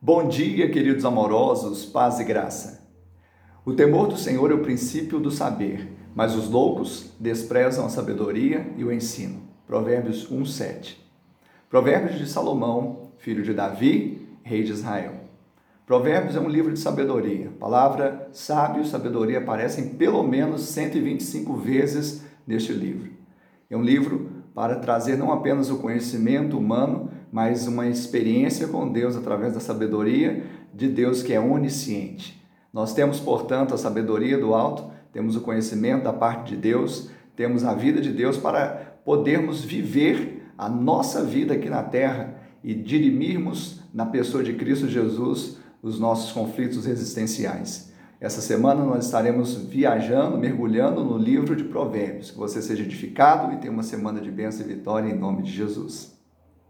Bom dia, queridos amorosos, paz e graça. O temor do Senhor é o princípio do saber, mas os loucos desprezam a sabedoria e o ensino. Provérbios 1:7. Provérbios de Salomão, filho de Davi, rei de Israel. Provérbios é um livro de sabedoria. A palavra sábio e sabedoria aparecem pelo menos 125 vezes neste livro. É um livro para trazer não apenas o conhecimento humano, mas uma experiência com Deus através da sabedoria de Deus que é onisciente. Nós temos, portanto, a sabedoria do alto, temos o conhecimento da parte de Deus, temos a vida de Deus para podermos viver a nossa vida aqui na terra e dirimirmos na pessoa de Cristo Jesus os nossos conflitos existenciais. Essa semana nós estaremos viajando, mergulhando no livro de Provérbios. Que você seja edificado e tenha uma semana de bênção e vitória em nome de Jesus.